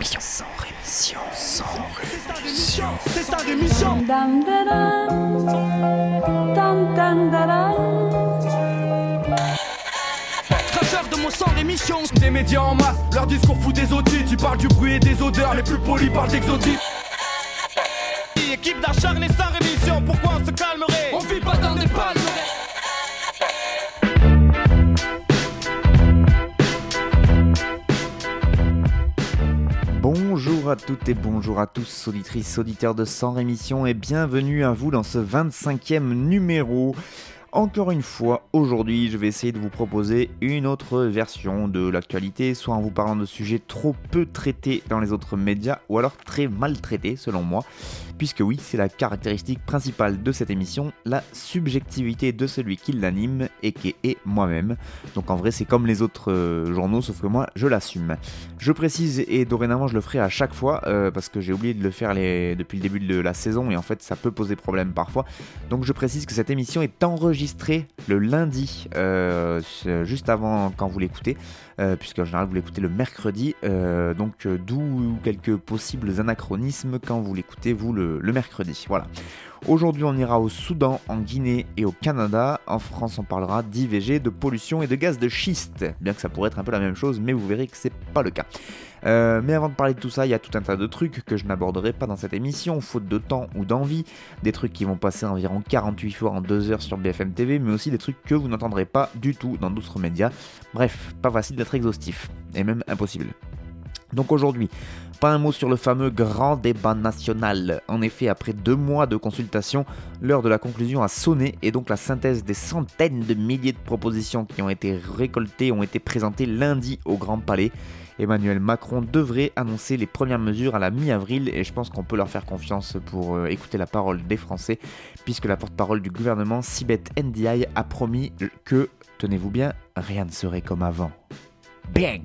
rémission. Sans rémission. Sans rémission. C'est sa rémission. Dam, da, dam. Dam, dam, da, dam. Cracheur de mon sang rémission. Des médias en masse, leur discours fout des audits. Tu parles du bruit et des odeurs, les plus polis parlent d'exotisme. Équipe d'acharnés sans rémission, pourquoi on se calmerait Bonjour à toutes et bonjour à tous, auditrices, auditeurs de Sans Rémission et bienvenue à vous dans ce 25e numéro. Encore une fois, aujourd'hui, je vais essayer de vous proposer une autre version de l'actualité, soit en vous parlant de sujets trop peu traités dans les autres médias, ou alors très mal traités selon moi, puisque oui, c'est la caractéristique principale de cette émission, la subjectivité de celui qui l'anime et qui est moi-même. Donc en vrai, c'est comme les autres euh, journaux, sauf que moi, je l'assume. Je précise, et dorénavant, je le ferai à chaque fois, euh, parce que j'ai oublié de le faire depuis le début de la saison, et en fait, ça peut poser problème parfois. Donc je précise que cette émission est enregistrée le lundi, euh, c'est juste avant quand vous l'écoutez, euh, puisque en général vous l'écoutez le mercredi, euh, donc euh, d'où quelques possibles anachronismes quand vous l'écoutez vous le, le mercredi. Voilà. Aujourd'hui on ira au Soudan, en Guinée et au Canada. En France on parlera d'IVG, de pollution et de gaz de schiste. Bien que ça pourrait être un peu la même chose, mais vous verrez que c'est pas le cas. Euh, mais avant de parler de tout ça, il y a tout un tas de trucs que je n'aborderai pas dans cette émission, faute de temps ou d'envie. Des trucs qui vont passer environ 48 fois en 2 heures sur BFM TV, mais aussi des trucs que vous n'entendrez pas du tout dans d'autres médias. Bref, pas facile d'être exhaustif, et même impossible. Donc aujourd'hui, pas un mot sur le fameux grand débat national. En effet, après deux mois de consultation, l'heure de la conclusion a sonné et donc la synthèse des centaines de milliers de propositions qui ont été récoltées ont été présentées lundi au Grand Palais. Emmanuel Macron devrait annoncer les premières mesures à la mi-avril et je pense qu'on peut leur faire confiance pour euh, écouter la parole des Français puisque la porte-parole du gouvernement, Sibeth Ndiaye, a promis que, tenez-vous bien, rien ne serait comme avant. Bang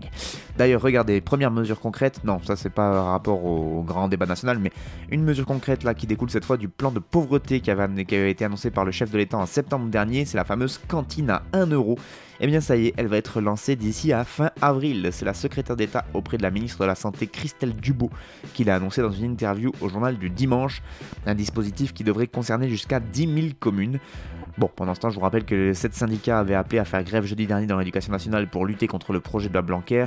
D'ailleurs, regardez, première mesure concrète, non, ça c'est pas rapport au grand débat national, mais une mesure concrète là qui découle cette fois du plan de pauvreté qui avait, qui avait été annoncé par le chef de l'État en septembre dernier, c'est la fameuse cantine à 1 euro. Eh bien ça y est, elle va être lancée d'ici à fin avril. C'est la secrétaire d'État auprès de la ministre de la Santé Christelle Dubot qui l'a annoncé dans une interview au journal du dimanche. Un dispositif qui devrait concerner jusqu'à 10 000 communes. Bon, pendant ce temps, je vous rappelle que 7 syndicats avaient appelé à faire grève jeudi dernier dans l'éducation nationale pour lutter contre le projet de la Blanquer,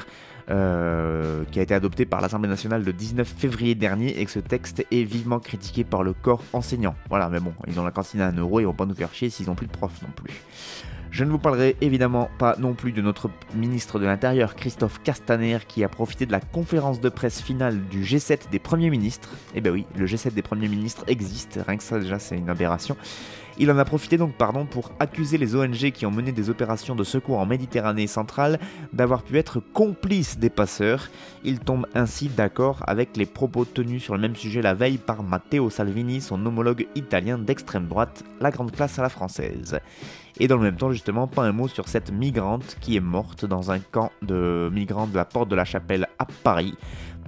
euh, qui a été adopté par l'Assemblée nationale le 19 février dernier et que ce texte est vivement critiqué par le corps enseignant. Voilà, mais bon, ils ont la cantine à 1 euro, ils vont pas nous faire chier s'ils ont plus de profs non plus. Je ne vous parlerai évidemment pas non plus de notre ministre de l'Intérieur, Christophe Castaner, qui a profité de la conférence de presse finale du G7 des premiers ministres. Eh ben oui, le G7 des premiers ministres existe, rien que ça déjà c'est une aberration. Il en a profité donc pardon pour accuser les ONG qui ont mené des opérations de secours en Méditerranée centrale d'avoir pu être complices des passeurs. Il tombe ainsi d'accord avec les propos tenus sur le même sujet la veille par Matteo Salvini, son homologue italien d'extrême droite, la grande classe à la française. Et dans le même temps, justement, pas un mot sur cette migrante qui est morte dans un camp de migrants de la porte de la Chapelle à Paris.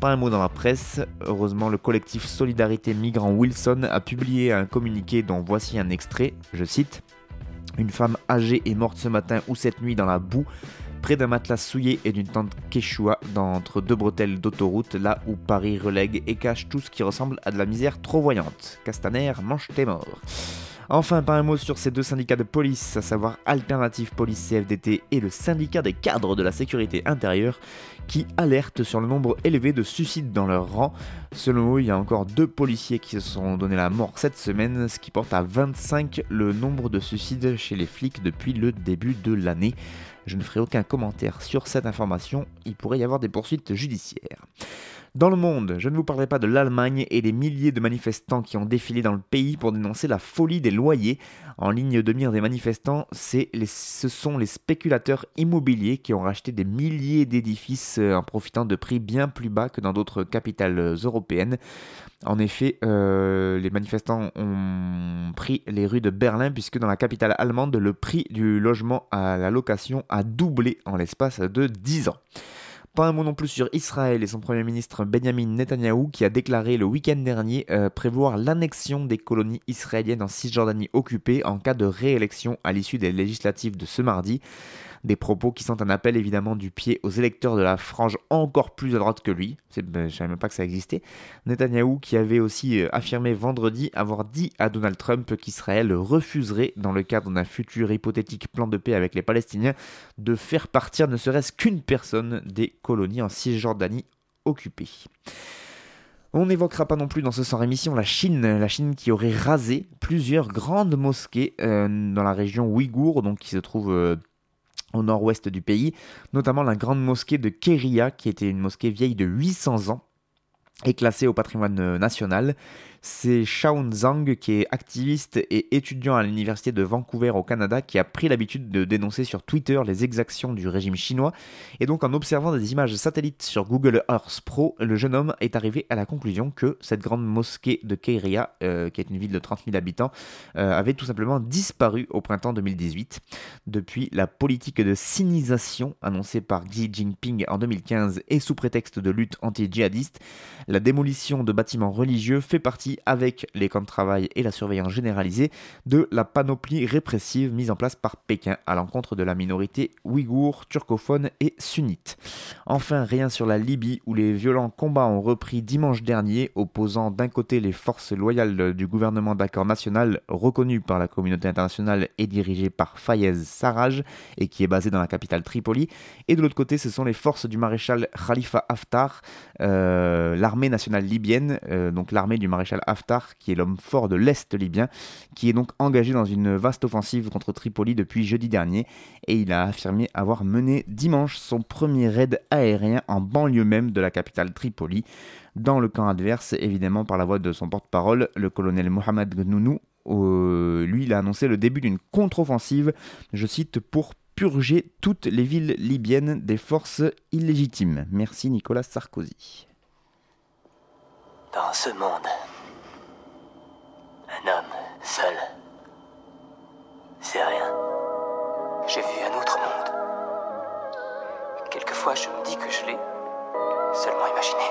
Pas un mot dans la presse. Heureusement, le collectif Solidarité Migrants Wilson a publié un communiqué dont voici un extrait. Je cite Une femme âgée est morte ce matin ou cette nuit dans la boue, près d'un matelas souillé et d'une tente quechua dans- entre deux bretelles d'autoroute, là où Paris relègue et cache tout ce qui ressemble à de la misère trop voyante. Castaner, mange tes morts. Enfin, pas un mot sur ces deux syndicats de police, à savoir Alternative Police CFDT et le syndicat des cadres de la sécurité intérieure, qui alertent sur le nombre élevé de suicides dans leur rang. Selon eux, il y a encore deux policiers qui se sont donné la mort cette semaine, ce qui porte à 25 le nombre de suicides chez les flics depuis le début de l'année. Je ne ferai aucun commentaire sur cette information, il pourrait y avoir des poursuites judiciaires. Dans le monde, je ne vous parlerai pas de l'Allemagne et des milliers de manifestants qui ont défilé dans le pays pour dénoncer la folie des loyers. En ligne de mire des manifestants, ce sont les spéculateurs immobiliers qui ont racheté des milliers d'édifices euh, en profitant de prix bien plus bas que dans d'autres capitales européennes. En effet, euh, les manifestants ont pris les rues de Berlin puisque dans la capitale allemande, le prix du logement à la location a doublé en l'espace de 10 ans. Pas un mot non plus sur Israël et son Premier ministre Benjamin Netanyahou qui a déclaré le week-end dernier euh, prévoir l'annexion des colonies israéliennes en Cisjordanie occupée en cas de réélection à l'issue des législatives de ce mardi. Des propos qui sont un appel évidemment du pied aux électeurs de la frange encore plus à droite que lui. Ben, je ne savais même pas que ça existait. Netanyahou qui avait aussi euh, affirmé vendredi avoir dit à Donald Trump qu'Israël refuserait, dans le cadre d'un futur hypothétique plan de paix avec les Palestiniens, de faire partir ne serait-ce qu'une personne des colonies en Cisjordanie occupées. On n'évoquera pas non plus dans ce sans rémission la Chine, la Chine qui aurait rasé plusieurs grandes mosquées euh, dans la région ouïghour, donc qui se trouve euh, au nord-ouest du pays, notamment la grande mosquée de Keria, qui était une mosquée vieille de 800 ans et classée au patrimoine euh, national. C'est Shaun Zhang, qui est activiste et étudiant à l'université de Vancouver au Canada, qui a pris l'habitude de dénoncer sur Twitter les exactions du régime chinois. Et donc, en observant des images satellites sur Google Earth Pro, le jeune homme est arrivé à la conclusion que cette grande mosquée de Keiria, euh, qui est une ville de 30 000 habitants, euh, avait tout simplement disparu au printemps 2018. Depuis la politique de sinisation annoncée par Xi Jinping en 2015 et sous prétexte de lutte anti-djihadiste, la démolition de bâtiments religieux fait partie avec les camps de travail et la surveillance généralisée de la panoplie répressive mise en place par Pékin à l'encontre de la minorité ouïghour, turcophone et sunnite. Enfin, rien sur la Libye où les violents combats ont repris dimanche dernier, opposant d'un côté les forces loyales du gouvernement d'accord national reconnu par la communauté internationale et dirigé par Fayez Sarraj et qui est basé dans la capitale Tripoli, et de l'autre côté ce sont les forces du maréchal Khalifa Haftar, euh, l'armée nationale libyenne, euh, donc l'armée du maréchal Haftar, qui est l'homme fort de l'Est libyen, qui est donc engagé dans une vaste offensive contre Tripoli depuis jeudi dernier, et il a affirmé avoir mené dimanche son premier raid aérien en banlieue même de la capitale Tripoli, dans le camp adverse, évidemment par la voix de son porte-parole, le colonel Mohamed Gnounou. Lui, il a annoncé le début d'une contre-offensive, je cite, pour purger toutes les villes libyennes des forces illégitimes. Merci Nicolas Sarkozy. Dans ce monde, un homme, seul. C'est rien. J'ai vu un autre monde. Quelquefois, je me dis que je l'ai seulement imaginé.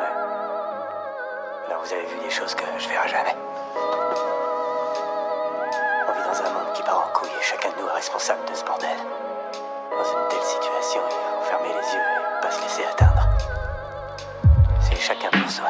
Ouais. Vous avez vu des choses que je verrai jamais. On vit dans un monde qui part en couille et chacun de nous est responsable de ce bordel. Dans une telle situation, il faut fermer les yeux et pas se laisser atteindre. C'est chacun pour soi.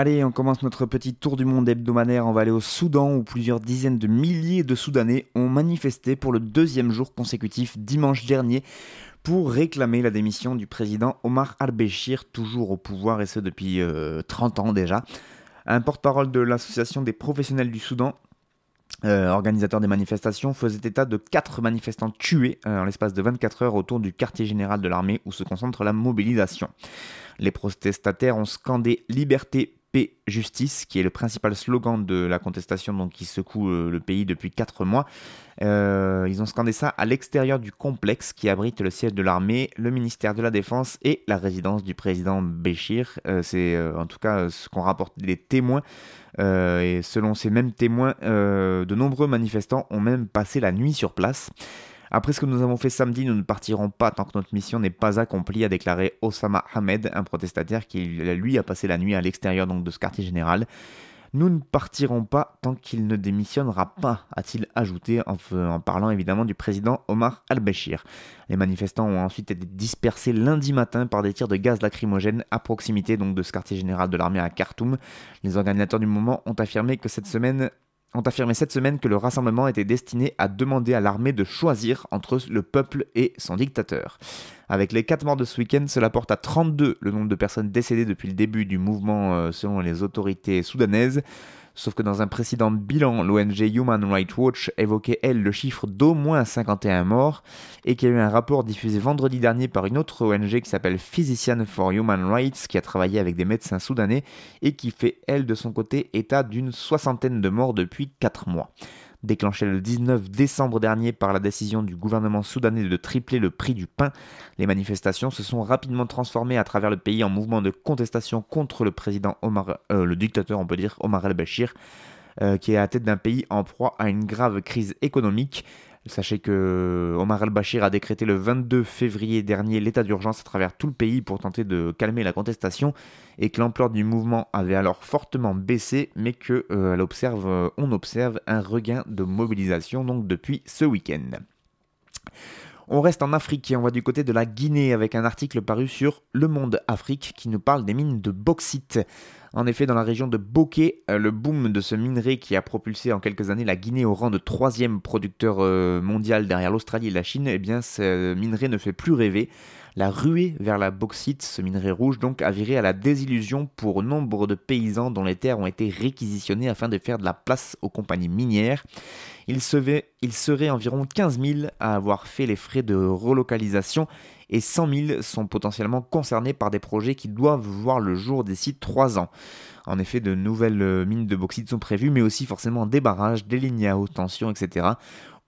Allez, on commence notre petit tour du monde hebdomadaire. On va aller au Soudan où plusieurs dizaines de milliers de Soudanais ont manifesté pour le deuxième jour consécutif dimanche dernier pour réclamer la démission du président Omar al-Béchir, toujours au pouvoir et ce depuis 30 euh, ans déjà. Un porte-parole de l'association des professionnels du Soudan euh, organisateur des manifestations, faisait état de 4 manifestants tués euh, en l'espace de 24 heures autour du quartier général de l'armée où se concentre la mobilisation. Les protestataires ont scandé Liberté, justice, qui est le principal slogan de la contestation donc, qui secoue euh, le pays depuis 4 mois. Euh, ils ont scandé ça à l'extérieur du complexe qui abrite le siège de l'armée, le ministère de la Défense et la résidence du président Béchir. Euh, c'est en tout cas ce qu'ont rapporté les témoins. et selon ces mêmes témoins, de nombreux manifestants ont même passé la nuit sur place. Après ce que nous avons fait samedi, nous ne partirons pas tant que notre mission n'est pas accomplie, a déclaré Osama Hamed, un protestataire qui lui a passé la nuit à l'extérieur de ce quartier général. Nous ne partirons pas tant qu'il ne démissionnera pas, a-t-il ajouté en, parlant évidemment du président Omar al-Bashir. Les manifestants ont ensuite été dispersés lundi matin par des tirs de gaz lacrymogène à proximité donc de ce quartier général de l'armée à Khartoum. Les organisateurs du moment ont affirmé que cette semaine ont affirmé cette semaine que le rassemblement était destiné à demander à l'armée de choisir entre le peuple et son dictateur. Avec les 4 morts de ce week-end, cela porte à 32 le nombre de personnes décédées depuis le début du mouvement euh, selon les autorités soudanaises. Sauf que dans un précédent bilan, l'ONG Human Rights Watch évoquait, elle, le chiffre d'au moins 51 morts, et qu'il y a eu un rapport diffusé vendredi dernier par une autre ONG qui s'appelle Physician for Human Rights, qui a travaillé avec des médecins soudanais, et qui fait, elle, de son côté, état d'une soixantaine de morts depuis 4 mois déclenché le 19 décembre dernier par la décision du gouvernement soudanais de tripler le prix du pain. Les manifestations se sont rapidement transformées à travers le pays en mouvement de contestation contre le président Omar, euh, le dictateur on peut dire Omar el-Bashir, euh, qui est à la tête d'un pays en proie à une grave crise économique. Sachez que Omar al-Bashir a décrété le 22 février dernier l'état d'urgence à travers tout le pays pour tenter de calmer la contestation et que l'ampleur du mouvement avait alors fortement baissé, mais que euh, observe, euh, observe un regain de mobilisation donc depuis ce week-end. On reste en Afrique et on va du côté de la Guinée avec un article paru sur Le Monde Afrique qui nous parle des mines de bauxite. En effet, dans la région de Bokeh, euh, le boom de ce minerai qui a propulsé en quelques années la Guinée au rang de troisième producteur euh, mondial derrière l'Australie et la Chine, eh bien ce minerai ne fait plus rêver. La ruée vers la bauxite, ce minerai rouge, donc, a viré à la désillusion pour nombre de paysans dont les terres ont été réquisitionnées afin de faire de la place aux compagnies minières. Il serait, il serait environ 15 000 à avoir fait les frais de relocalisation et 100 000 sont potentiellement concernés par des projets qui doivent voir le jour d'ici 3 ans. En effet, de nouvelles mines de bauxite sont prévues, mais aussi forcément des barrages, des lignes à haute tension, etc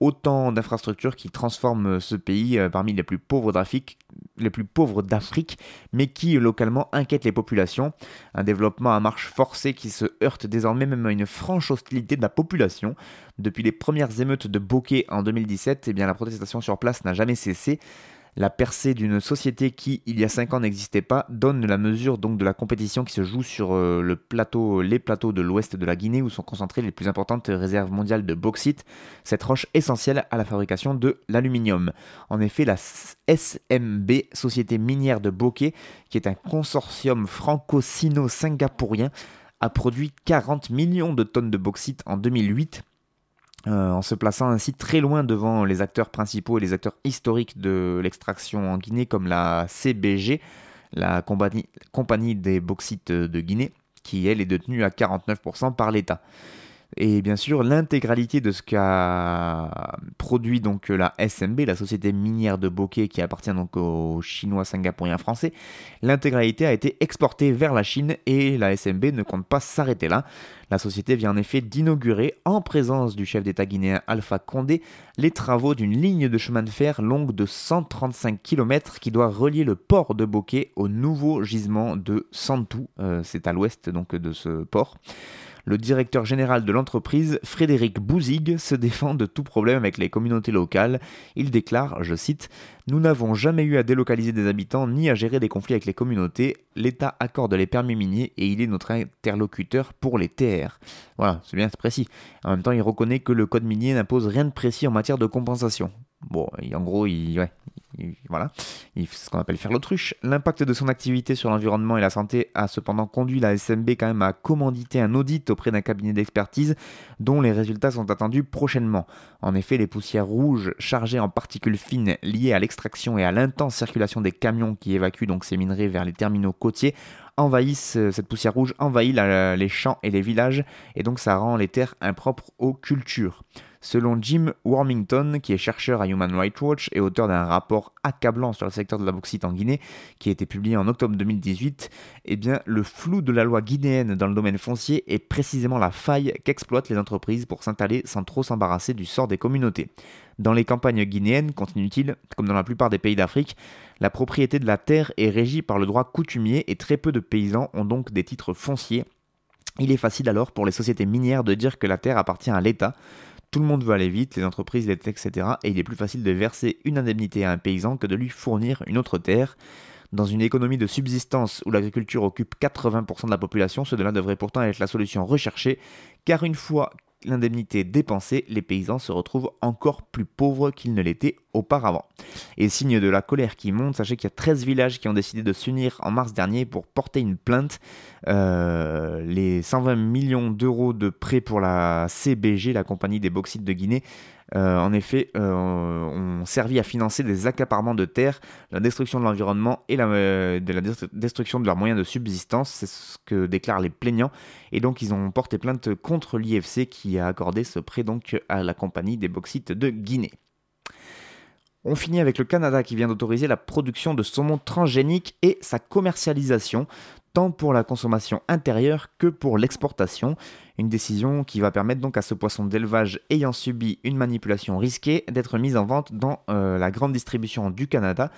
autant d'infrastructures qui transforment ce pays euh, parmi les plus pauvres d'Afrique, les plus pauvres d'Afrique, mais qui localement inquiètent les populations. Un développement à marche forcée qui se heurte désormais même à une franche hostilité de la population. Depuis les premières émeutes de Bokeh en 2017, eh bien, la protestation sur place n'a jamais cessé. La percée d'une société qui, il y a 5 ans, n'existait pas donne la mesure donc de la compétition qui se joue sur euh, les plateaux de l'ouest de la Guinée où sont concentrées les plus importantes réserves mondiales de bauxite, cette roche essentielle à la fabrication de l'aluminium. En effet, la SMB, Société minière de Bokeh, qui est un consortium franco-sino-singapourien, a produit 40 millions de tonnes de bauxite en 2008 euh, en se plaçant ainsi très loin devant les acteurs principaux et les acteurs historiques de l'extraction en Guinée, comme la CBG, la compagnie, compagnie des bauxites de Guinée, qui elle est détenue à 49% par l'État. Et bien sûr, l'intégralité de ce qu'a produit donc la SMB, la société minière de Bokeh qui appartient donc aux Chinois, Singapouriens, Français, l'intégralité a été exportée vers la Chine et la SMB ne compte pas s'arrêter là. La société vient en effet d'inaugurer, en présence du chef d'État guinéen Alpha Condé, les travaux d'une ligne de chemin de fer longue de 135 km qui doit relier le port de Bokeh au nouveau gisement de Santou, euh, c'est à l'ouest donc de ce port. Le directeur général de l'entreprise, Frédéric Bouzig, se défend de tout problème avec les communautés locales. Il déclare, je cite, Nous n'avons jamais eu à délocaliser des habitants ni à gérer des conflits avec les communautés. L'État accorde les permis miniers et il est notre interlocuteur pour les terres. Voilà, c'est bien précis. En même temps, il reconnaît que le code minier n'impose rien de précis en matière de compensation. Bon, en gros, il, ouais, voilà, il fait ce qu'on appelle faire l'autruche. L'impact de son activité sur l'environnement et la santé a cependant conduit la SMB quand même à commanditer un audit auprès d'un cabinet d'expertise dont les résultats sont attendus prochainement. En effet, les poussières rouges chargées en particules fines liées à l'extraction et à l'intense circulation des camions qui évacuent donc ces minerais vers les terminaux côtiers envahissent, euh, cette poussière rouge envahit les champs et les villages et donc ça rend les terres impropres aux cultures. Selon Jim Wormington, qui est chercheur à Human Rights Watch et auteur d'un rapport accablant sur le secteur de la bauxite en Guinée, qui a été publié en octobre 2018, eh bien, le flou de la loi guinéenne dans le domaine foncier est précisément la faille qu'exploitent les entreprises pour s'installer sans trop s'embarrasser du sort des communautés. Dans les campagnes guinéennes, continue-t-il, comme dans la plupart des pays d'Afrique, la propriété de la terre est régie par le droit coutumier et très peu de paysans ont donc des titres fonciers. Il est facile alors pour les sociétés minières de dire que la terre appartient à l'État, tout le monde veut aller vite, les entreprises, les etc. Et il est plus facile de verser une indemnité à un paysan que de lui fournir une autre terre. Dans une économie de subsistance où l'agriculture occupe 80% de la population, cela devrait pourtant être la solution recherchée, car une fois l'indemnité dépensée, les paysans se retrouvent encore plus pauvres qu'ils ne l'étaient auparavant. Et signe de la colère qui monte, sachez qu'il y a 13 villages qui ont décidé de s'unir en mars dernier pour porter une plainte. Euh, les 120 millions d'euros de prêts pour la CBG, la compagnie des bauxites de Guinée, euh, en effet, euh, ont servi à financer des accaparements de terres, la destruction de l'environnement et la, euh, destruction de leurs moyens de subsistance. C'est ce que déclarent les plaignants. Et donc, ils ont porté plainte contre l'IFC qui a accordé ce prêt donc à la compagnie des bauxites de Guinée. On finit avec le Canada qui vient d'autoriser la production de saumon transgénique et sa commercialisation tant pour la consommation intérieure que pour l'exportation. Une décision qui va permettre donc à ce poisson d'élevage ayant subi une manipulation risquée d'être mis en vente dans euh, la grande distribution du Canada.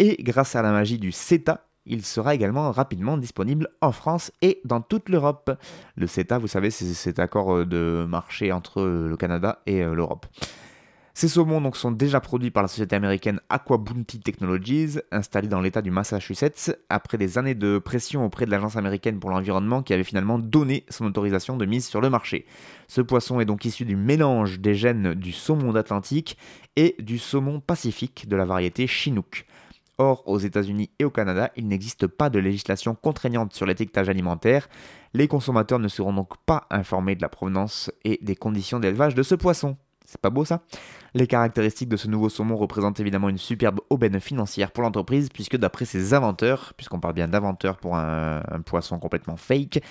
Et grâce à la magie du CETA, il sera également rapidement disponible en France et dans toute l'Europe. Le CETA, vous savez, c'est cet accord euh, de marché entre le Canada et euh, l'Europe. Ces saumons donc, sont déjà produits par la société américaine Aqua Bounty Technologies, installée dans l'état du Massachusetts, après des années de pression auprès de l'Agence américaine pour l'environnement qui avait finalement donné son autorisation de mise sur le marché. Ce poisson est donc issu du mélange des gènes du saumon d'Atlantique et du saumon pacifique de la variété Chinook. Or, aux États-Unis et au Canada, il n'existe pas de législation contraignante sur l'étiquetage alimentaire. Les consommateurs ne seront donc pas informés de la provenance et des conditions d'élevage de ce poisson. C'est pas beau ça? Les caractéristiques de ce nouveau saumon représentent évidemment une superbe aubaine financière pour l'entreprise, puisque d'après ses inventeurs, puisqu'on parle bien d'inventeurs pour un, poisson complètement fake,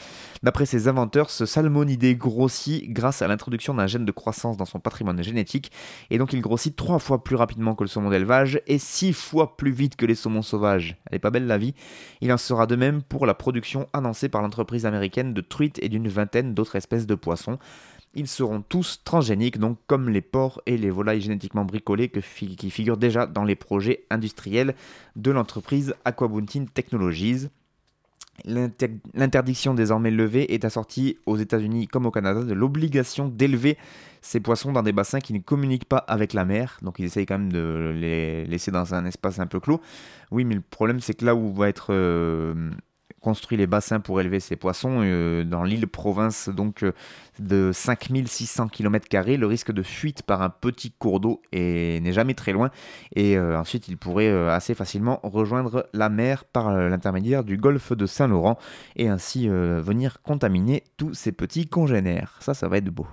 d'après ses inventeurs, ce salmonidé grossit grâce à l'introduction d'un gène de croissance dans son patrimoine génétique, et donc il grossit trois fois plus rapidement que le saumon d'élevage et six fois plus vite que les saumons sauvages. Elle est pas belle la vie? Il en sera de même pour la production annoncée par l'entreprise américaine de truites et d'une vingtaine d'autres espèces de poissons. Ils seront tous transgéniques, donc comme les porcs et les volailles génétiquement bricolées qui figurent déjà dans les projets industriels de l'entreprise Aquabuntin Technologies. L'interdiction désormais levée est assortie aux États-Unis comme au Canada de l'obligation d'élever ces poissons dans des bassins qui ne communiquent pas avec la mer. Donc ils essayent quand même de les laisser dans un espace un peu clos. Oui, mais le problème c'est que là où va être euh, construit les bassins pour élever ces poissons euh, dans l'île province donc euh, de 5600 km, le risque de fuite par un petit cours d'eau n'est jamais très loin et euh, ensuite il pourrait assez facilement rejoindre la mer par l'intermédiaire du golfe de Saint-Laurent et ainsi venir contaminer tous ces petits congénères. Ça, ça va être beau.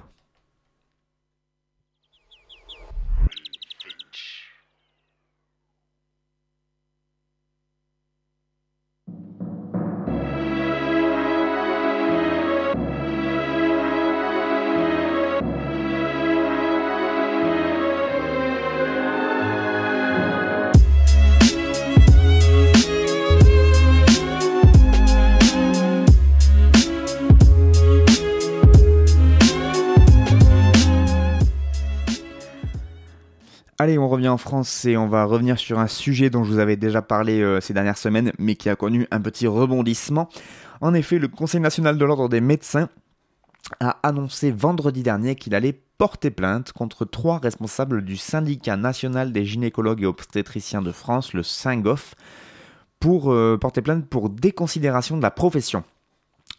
Allez, on revient en France et on va revenir sur un sujet dont je vous avais déjà parlé euh, ces dernières semaines, mais qui a connu un petit rebondissement. En effet, le Conseil national de l'ordre des médecins a annoncé vendredi dernier qu'il allait porter plainte contre trois responsables du syndicat national des gynécologues et obstétriciens de France, le SINGOF, pour euh, porter plainte pour déconsidération de la profession.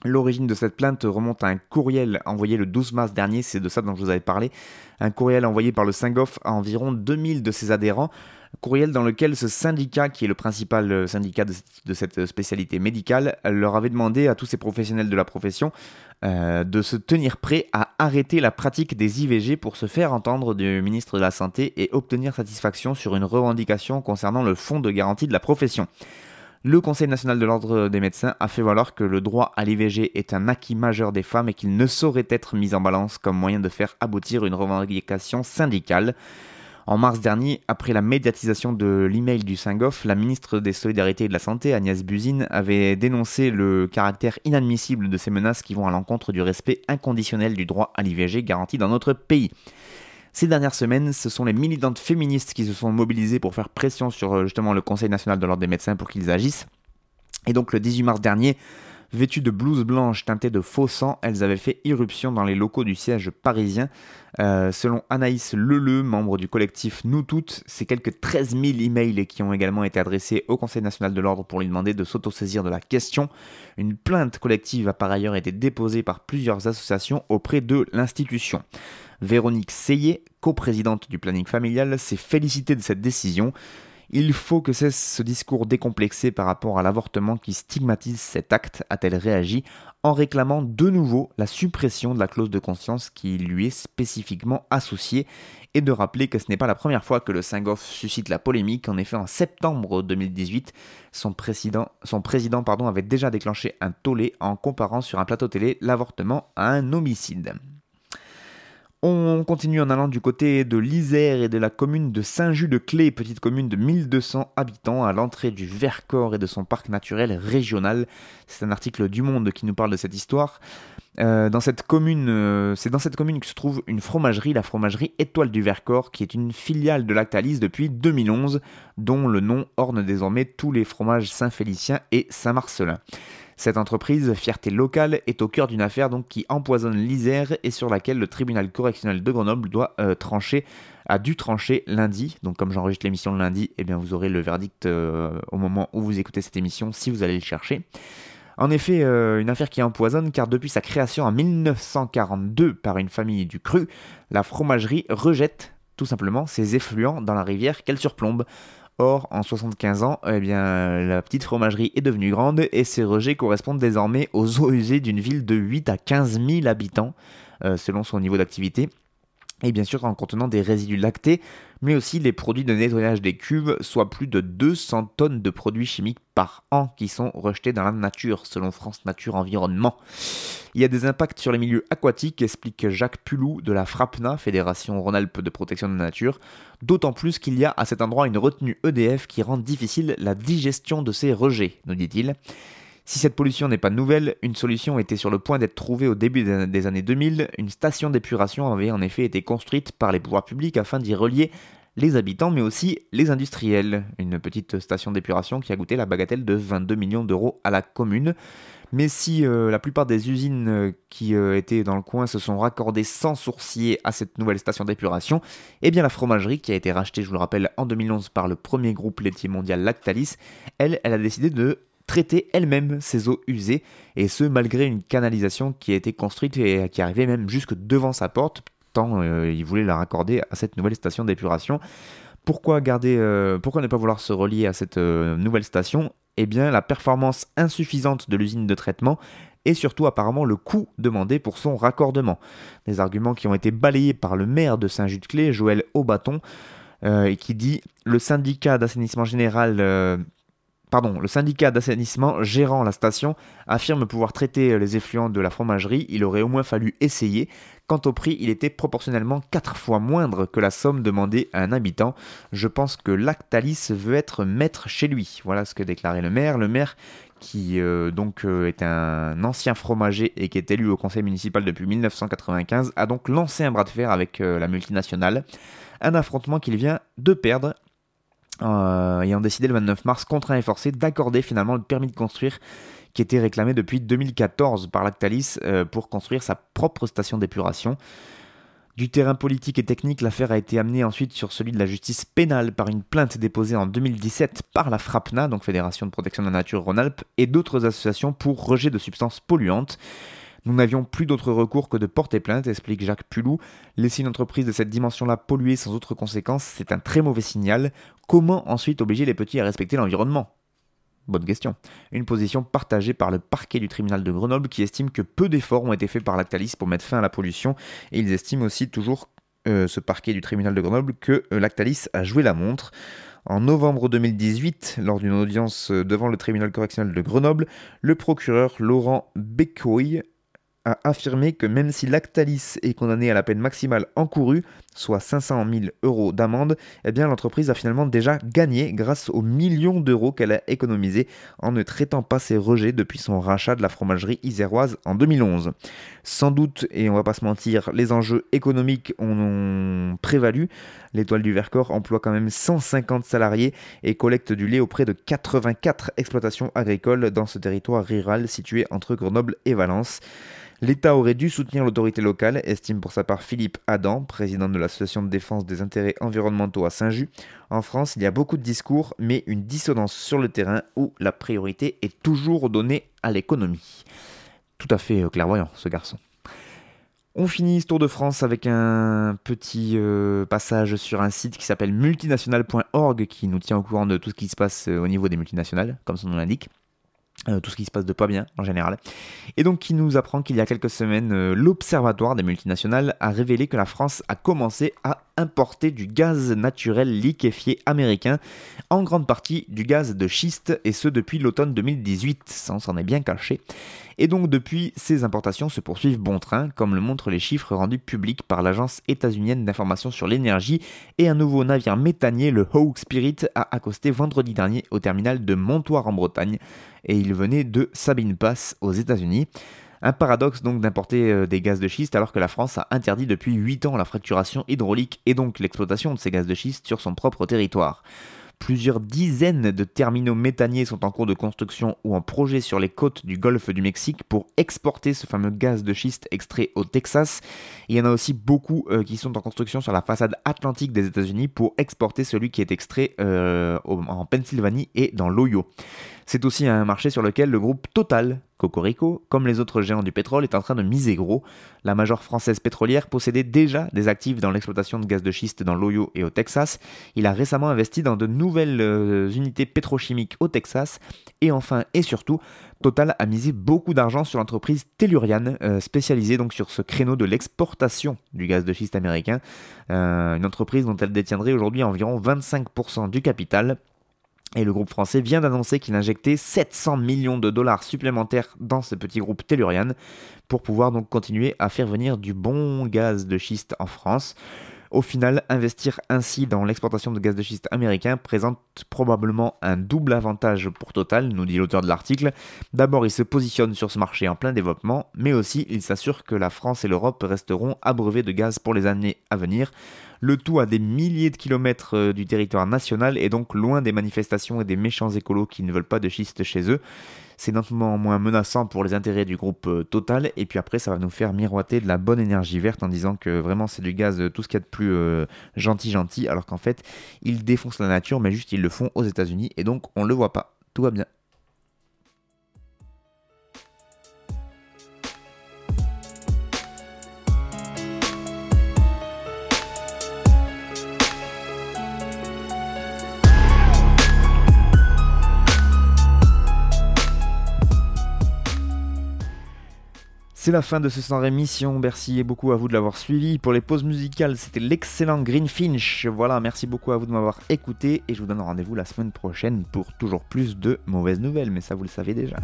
L'origine de cette plainte remonte à un courriel envoyé le 12 mars dernier, c'est de ça dont je vous avais parlé, un courriel envoyé par le Singoff à environ 2000 de ses adhérents, courriel dans lequel ce syndicat, qui est le principal euh, syndicat de, cette spécialité médicale, leur avait demandé à tous ces professionnels de la profession euh, de se tenir prêts à arrêter la pratique des IVG pour se faire entendre du ministre de la Santé et obtenir satisfaction sur une revendication concernant le fonds de garantie de la profession. Le Conseil national de l'ordre des médecins a fait valoir que le droit à l'IVG est un acquis majeur des femmes et qu'il ne saurait être mis en balance comme moyen de faire aboutir une revendication syndicale. En mars dernier, après la médiatisation de l'email du Singoff, la ministre des Solidarités et de la Santé, Agnès Buzyn, avait dénoncé le caractère inadmissible de ces menaces qui vont à l'encontre du respect inconditionnel du droit à l'IVG garanti dans notre pays. Ces dernières semaines, ce sont les militantes féministes qui se sont mobilisées pour faire pression sur euh, justement le Conseil national de l'ordre des médecins pour qu'ils agissent. Et donc le 18 mars dernier, Vêtues de blouses blanches teintées de faux sang, elles avaient fait irruption dans les locaux du siège parisien. Euh, selon Anaïs Leleu, membre du collectif Nous Toutes, c'est quelques 13 000 emails qui ont également été adressés au Conseil national de l'ordre pour lui demander de s'autosaisir de la question. Une plainte collective a par ailleurs été déposée par plusieurs associations auprès de l'institution. Véronique Seyé, coprésidente du planning familial, s'est félicitée de cette décision. Il faut que cesse ce discours décomplexé par rapport à l'avortement qui stigmatise cet acte, a-t-elle réagi, en réclamant de nouveau la suppression de la clause de conscience qui lui est spécifiquement associée, et de rappeler que ce n'est pas la première fois que le Saint-Goff suscite la polémique. En effet, en septembre 2018, son président, son président pardon, avait déjà déclenché un tollé en comparant sur un plateau télé l'avortement à un homicide. On continue en allant du côté de l'Isère et de la commune de Saint-Just-de-Clé, petite commune de 1200 habitants à l'entrée du Vercors et de son parc naturel régional. C'est un article du Monde qui nous parle de cette histoire. Euh, dans cette commune, euh, c'est dans cette commune que se trouve une fromagerie, la fromagerie Étoile du Vercors, qui est une filiale de Lactalis depuis 2011, dont le nom orne désormais tous les fromages Saint-Félicien et Saint-Marcelin. Cette entreprise, fierté locale, est au cœur d'une affaire donc qui empoisonne l'Isère et sur laquelle le tribunal correctionnel de Grenoble doit euh, trancher a dû trancher lundi. Donc comme j'enregistre l'émission le lundi, eh bien vous aurez le verdict euh, au moment où vous écoutez cette émission si vous allez le chercher. En effet, euh, une affaire qui empoisonne car depuis sa création en 1942 par une famille du cru, la fromagerie rejette tout simplement ses effluents dans la rivière qu'elle surplombe. Or, en 75 ans, eh bien, la petite fromagerie est devenue grande et ses rejets correspondent désormais aux eaux usées d'une ville de 8 à 15 000 habitants, euh, selon son niveau d'activité et bien sûr en contenant des résidus lactés, mais aussi les produits de nettoyage des cuves, soit plus de 200 tonnes de produits chimiques par an qui sont rejetés dans la nature, selon France Nature Environnement. Il y a des impacts sur les milieux aquatiques, explique Jacques Pulou de la FRAPNA, Fédération Rhône-Alpes de protection de la nature, d'autant plus qu'il y a à cet endroit une retenue EDF qui rend difficile la digestion de ces rejets, nous dit-il. Si cette pollution n'est pas nouvelle, une solution était sur le point d'être trouvée au début des années 2000. Une station d'épuration avait en effet été construite par les pouvoirs publics afin d'y relier les habitants mais aussi les industriels. Une petite station d'épuration qui a coûté la bagatelle de 22 millions d'euros à la commune. Mais si euh, la plupart des usines euh, qui euh, étaient dans le coin se sont raccordées sans sourcier à cette nouvelle station d'épuration, eh bien la fromagerie, qui a été rachetée, je vous le rappelle, en 2011 par le premier groupe laitier mondial Lactalis, elle, elle a décidé de traiter elle-même ses eaux usées, et ce malgré une canalisation qui a été construite et qui arrivait même jusque devant sa porte, tant euh, il voulait la raccorder à cette nouvelle station d'épuration. Pourquoi euh, ne pas vouloir se relier à cette euh, nouvelle station? Eh bien, la performance insuffisante de l'usine de traitement et surtout apparemment le coût demandé pour son raccordement. Des arguments qui ont été balayés par le maire de Saint-Just-Clé, Joël Aubaton, et qui dit le syndicat d'assainissement général Pardon, le syndicat d'assainissement gérant la station affirme pouvoir traiter les effluents de la fromagerie, il aurait au moins fallu essayer. Quant au prix, il était proportionnellement 4 fois moindre que la somme demandée à un habitant. Je pense que Lactalis veut être maître chez lui. Voilà ce que déclarait le maire. Le maire qui euh, donc euh, est un ancien fromager et qui est élu au conseil municipal depuis 1995, a donc lancé un bras de fer avec euh, la multinationale. Un affrontement qu'il vient de perdre euh, ayant décidé le 29 mars, contraint et forcé, d'accorder finalement le permis de construire qui était réclamé depuis 2014 par Lactalis euh, pour construire sa propre station d'épuration. Du terrain politique et technique, l'affaire a été amenée ensuite sur celui de la justice pénale par une plainte déposée en 2017 par la FRAPNA, donc Fédération de protection de la nature Rhône-Alpes, et d'autres associations pour rejet de substances polluantes. Nous n'avions plus d'autre recours que de porter plainte, explique Jacques Pulou. Laisser une entreprise de cette dimension-là polluer sans autre conséquence, c'est un très mauvais signal. Comment ensuite obliger les petits à respecter l'environnement? Bonne question. Une position partagée par le parquet du tribunal de Grenoble qui estime que peu d'efforts ont été faits par Lactalis pour mettre fin à la pollution et ils estiment aussi toujours euh, ce parquet du tribunal de Grenoble que euh, Lactalis a joué la montre. En novembre 2018, lors d'une audience euh, devant le tribunal correctionnel de Grenoble, le procureur Laurent Bécoy a affirmé que même si Lactalis est condamné à la peine maximale encourue, soit 500 000 euros d'amende, eh bien l'entreprise a finalement déjà gagné grâce aux millions d'euros qu'elle a économisés en ne traitant pas ses rejets depuis son rachat de la fromagerie iséroise en 2011. Sans doute, et on va pas se mentir, les enjeux économiques ont prévalu. L'étoile du Vercors emploie quand même 150 salariés et collecte du lait auprès de 84 exploitations agricoles dans ce territoire rural situé entre Grenoble et Valence. L'État aurait dû soutenir l'autorité locale, estime pour sa part Philippe Adam, président de l'association de défense des intérêts environnementaux à Saint-Just. En France, il y a beaucoup de discours, mais une dissonance sur le terrain où la priorité est toujours donnée à l'économie. Tout à fait euh, clairvoyant, ce garçon. On finit ce Tour de France avec un petit euh, passage sur un site qui s'appelle multinational.org qui nous tient au courant de tout ce qui se passe euh, au niveau des multinationales, comme son nom l'indique. Euh, tout ce qui se passe de pas bien en général. Et donc qui nous apprend qu'il y a quelques semaines, euh, l'Observatoire des multinationales a révélé que la France a commencé à importer du gaz naturel liquéfié américain, en grande partie du gaz de schiste, et ce depuis l'automne 2018, ça on s'en est bien caché. Et donc depuis, ces importations se poursuivent bon train, comme le montrent les chiffres rendus publics par l'agence états-unienne d'information sur l'énergie, et un nouveau navire méthanier, le Hawk Spirit, a accosté vendredi dernier au terminal de Montoire en Bretagne, et il venait de Sabine Pass aux États-Unis. Un paradoxe donc d'importer euh, des gaz de schiste alors que la France a interdit depuis 8 ans la fracturation hydraulique et donc l'exploitation de ces gaz de schiste sur son propre territoire. Plusieurs dizaines de terminaux méthaniers sont en cours de construction ou en projet sur les côtes du golfe du Mexique pour exporter ce fameux gaz de schiste extrait au Texas. Il y en a aussi beaucoup euh, qui sont en construction sur la façade atlantique des États-Unis pour exporter celui qui est extrait euh, en Pennsylvanie et dans l'Ohio. C'est aussi un marché sur lequel le groupe Total, Cocorico, comme les autres géants du pétrole, est en train de miser gros. La major française pétrolière possédait déjà des actifs dans l'exploitation de gaz de schiste dans l'Ohio et au Texas. Il a récemment investi dans de nouvelles euh, unités pétrochimiques au Texas. Et enfin et surtout, Total a misé beaucoup d'argent sur l'entreprise Tellurian, euh, spécialisée donc sur ce créneau de l'exportation du gaz de schiste américain. Euh, une entreprise dont elle détiendrait aujourd'hui environ 25% du capital. Et le groupe français vient d'annoncer qu'il injectait 700 millions de dollars supplémentaires dans ce petit groupe Tellurian pour pouvoir donc continuer à faire venir du bon gaz de schiste en France. Au final, investir ainsi dans l'exportation de gaz de schiste américain présente probablement un double avantage pour Total, nous dit l'auteur de l'article. D'abord, il se positionne sur ce marché en plein développement, mais aussi il s'assure que la France et l'Europe resteront abreuvés de gaz pour les années à venir. Le tout à des milliers de kilomètres euh, du territoire national et donc loin des manifestations et des méchants écolos qui ne veulent pas de schiste chez eux. C'est nettement moins menaçant pour les intérêts du groupe euh, Total. Et puis après, ça va nous faire miroiter de la bonne énergie verte en disant que vraiment c'est du gaz euh, tout ce qu'il y a de plus gentil gentil, alors qu'en fait, ils défoncent la nature, mais juste ils le font aux États-Unis et donc on le voit pas. Tout va bien. C'est la fin de ce sans rémission. Merci beaucoup à vous de l'avoir suivi. Pour les pauses musicales, c'était l'excellent Greenfinch. Voilà, merci beaucoup à vous de m'avoir écouté et je vous donne rendez-vous la semaine prochaine pour toujours plus de mauvaises nouvelles, mais ça vous le savez déjà.